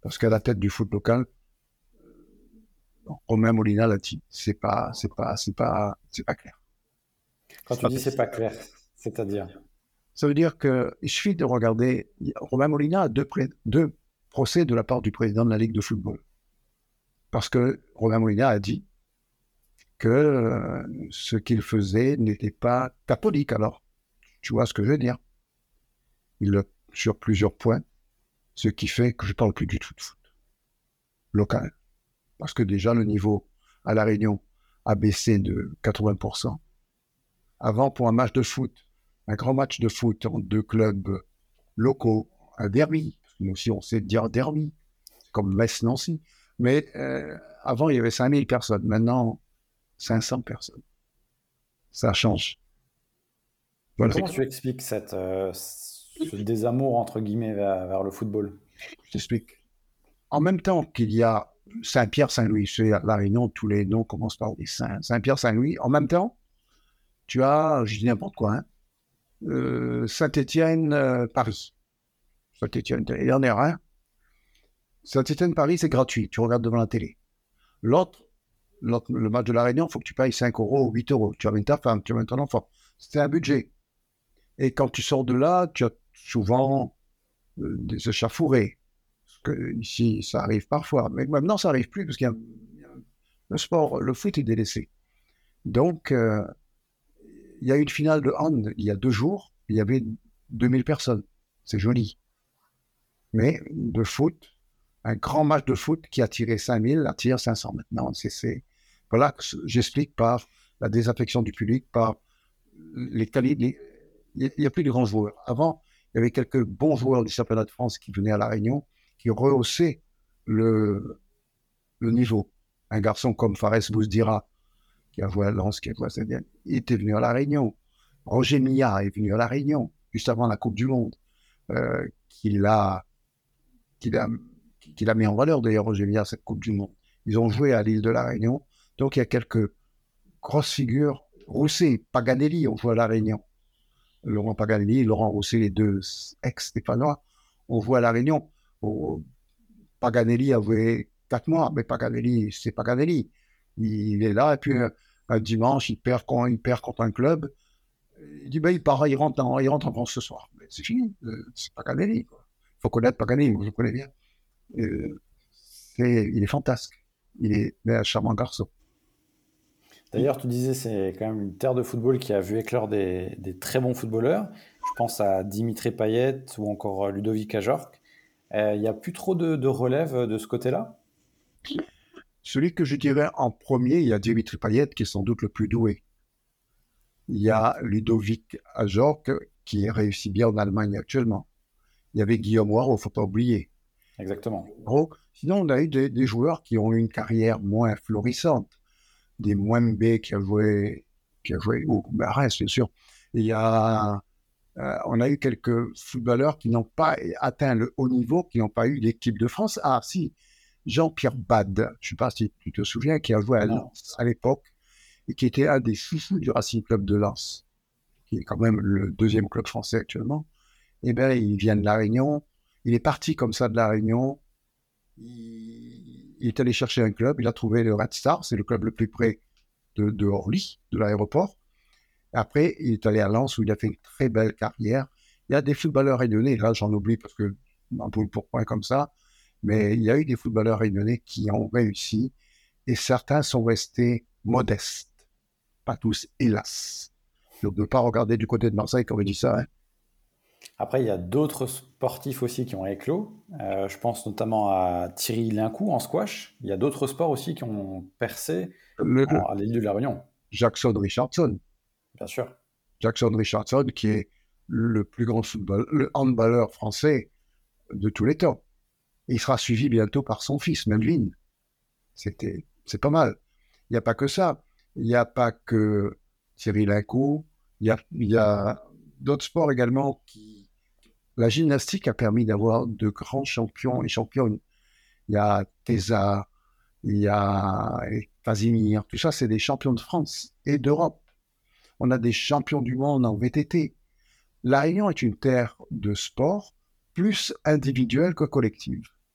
Parce qu'à la tête du foot local, Romain Molina l'a dit, c'est pas, c'est pas, c'est pas, c'est pas clair. Quand tu dis c'est pas clair, c'est-à-dire Ça veut dire qu'il suffit de regarder. Romain Molina a deux, deux procès de la part du président de la Ligue de football. Parce que Romain Molina a dit que euh, ce qu'il faisait n'était pas catholique. Alors, tu vois ce que je veux dire? Il sur plusieurs points, ce qui fait que je parle plus du tout de foot local. Parce que déjà, le niveau à La Réunion a baissé de 80%. Avant, pour un match de foot, un grand match de foot entre deux clubs locaux, un derby, nous aussi on sait dire derby, comme Metz-Nancy, mais euh, avant il y avait 5000 personnes, maintenant 500 personnes. Ça change. Comment tu expliques cette, euh, ce désamour entre guillemets vers, le football Je t'explique. En même temps qu'il y a Saint-Pierre, Saint-Louis, c'est La Réunion, tous les noms commencent par des Saint. Saint-Pierre, Saint-Louis. En même temps, tu as, je dis n'importe quoi, hein, euh, Saint-Étienne, euh, Paris. Saint-Étienne, l'année dernière, hein. Saint-Étienne, Paris, c'est gratuit. Tu regardes devant la télé. L'autre, le match de la Réunion, il faut que tu payes 5 euros ou 8 euros. Tu amènes ta femme, tu amènes ton enfant. C'est un budget. Et quand tu sors de là, tu as souvent euh, des échafourés. Que ici, ça arrive parfois. Mais maintenant, ça n'arrive plus parce a le sport, le foot est délaissé. Donc, euh, il y a eu une finale de hand il y a deux jours. Il y avait 2000 personnes. C'est joli. Mais de foot, un grand match de foot qui a tiré 5000 attire 500 maintenant. C'est, voilà que j'explique par la désaffection du public, par les qualités. Il n'y a plus de grands joueurs. Avant, il y avait quelques bons joueurs du championnat de France qui venaient à La Réunion, qui rehaussaient le, niveau. Un garçon comme Fares Bouzdira, qui a joué à Lens, qui a joué à saint il était venu à La Réunion. Roger Millard est venu à La Réunion, juste avant la Coupe du Monde, euh, qu'il a, a mis en valeur d'ailleurs Roger Millard cette Coupe du Monde. Ils ont joué à l'île de la Réunion. Donc il y a quelques grosses figures. Rousset, Paganelli ont joué à la Réunion. Laurent Paganelli, Laurent Rousset, les deux ex-stéphanois, ont joué à la Réunion. Paganelli a joué quatre mois, mais Paganelli, c'est Paganelli. Il est là, et puis euh, un dimanche, il perd, contre un club. Il dit, ben, il part, il rentre en, France ce soir. C'est fini, euh, c'est Paganelli. Il faut connaître Paganelli, je le connais bien. Euh, il est fantasque. Il est un charmant garçon. D'ailleurs, tu disais c'est quand même une terre de football qui a vu éclore des, très bons footballeurs. Je pense à Dimitri Payet ou encore euh, Ludovic Ajorc. Euh, il n'y a plus trop de, relève de ce côté-là? Celui que je dirais en premier, il y a Dimitri Payet qui est sans doute le plus doué. Il y a Ludovic Ajorc qui réussit bien en Allemagne actuellement. Il y avait Guillaume Ward, il ne faut pas oublier. Exactement. sinon, on a eu des, joueurs qui ont eu une carrière moins florissante. Des Mwembe qui a joué, qui a joué au bien sûr. Il y a, euh, on a eu quelques footballeurs qui n'ont pas atteint le haut niveau, qui n'ont pas eu l'équipe de France. Ah, si, Jean-Pierre Bad, je ne sais pas si tu te souviens, qui a joué à Lens à l'époque et qui était un des chouchous du Racing Club de Lens, qui est quand même le deuxième club français actuellement. Eh bien, il vient de La Réunion, il est parti comme ça de la Réunion. Il, est allé chercher un club. Il a trouvé le Red Star, c'est le club le plus près de, Orly, de l'aéroport. Après, il est allé à Lens où il a fait une très belle carrière. Il y a des footballeurs réunionnais, là j'en oublie parce que un peu pour point comme ça, mais il y a eu des footballeurs réunionnais qui ont réussi et certains sont restés modestes. Pas tous, hélas. Je ne pas regarder du côté de Marseille comme il dit ça. Hein. Après, il y a d'autres sportifs aussi qui ont éclos. Euh, je pense notamment à Thierry Lincou en squash. Il y a d'autres sports aussi qui ont percé à l'île de la Réunion. Jackson Richardson. Bien sûr. Jackson Richardson, qui est le plus grand football, le handballeur français de tous les temps. il sera suivi bientôt par son fils, Melvin. C'était, c'est pas mal. Il n'y a pas que ça. Il n'y a pas que Thierry Lincou. Il y a, il y a d'autres sports également qui. La gymnastique a permis d'avoir de grands champions et championnes. Il y a Tesa, il y a Casimir, tout ça, c'est des champions de France et d'Europe. On a des champions du monde en VTT. La Réunion est une terre de sport plus individuelle que collective.